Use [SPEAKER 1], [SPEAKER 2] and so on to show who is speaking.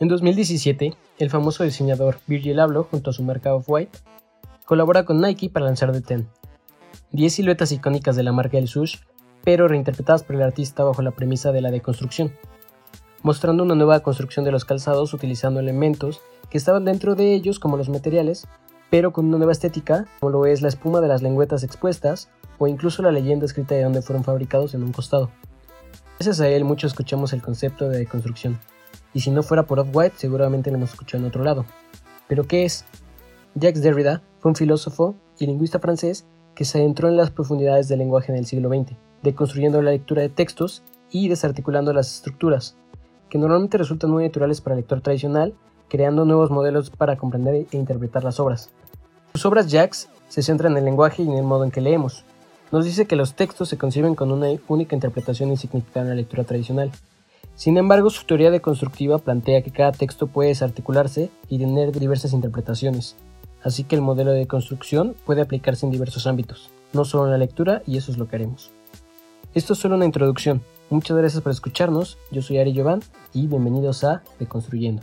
[SPEAKER 1] En 2017, el famoso diseñador Virgil Abloh, junto a su marca Off-White, colabora con Nike para lanzar The Ten. 10 siluetas icónicas de la marca del sush, pero reinterpretadas por el artista bajo la premisa de la deconstrucción, mostrando una nueva construcción de los calzados utilizando elementos que estaban dentro de ellos como los materiales, pero con una nueva estética, como lo es la espuma de las lengüetas expuestas o incluso la leyenda escrita de dónde fueron fabricados en un costado. Gracias a él muchos escuchamos el concepto de deconstrucción, y si no fuera por Off-White seguramente lo hemos escuchado en otro lado. ¿Pero qué es? Jacques Derrida fue un filósofo y lingüista francés que se adentró en las profundidades del lenguaje en el siglo XX, deconstruyendo la lectura de textos y desarticulando las estructuras, que normalmente resultan muy naturales para el lector tradicional, creando nuevos modelos para comprender e interpretar las obras. Sus obras Jacques se centran en el lenguaje y en el modo en que leemos, nos dice que los textos se conciben con una única interpretación y significado en la lectura tradicional. Sin embargo, su teoría deconstructiva plantea que cada texto puede desarticularse y tener diversas interpretaciones, así que el modelo de construcción puede aplicarse en diversos ámbitos, no solo en la lectura, y eso es lo que haremos. Esto es solo una introducción. Muchas gracias por escucharnos, yo soy Ari Giovann y bienvenidos a Deconstruyendo.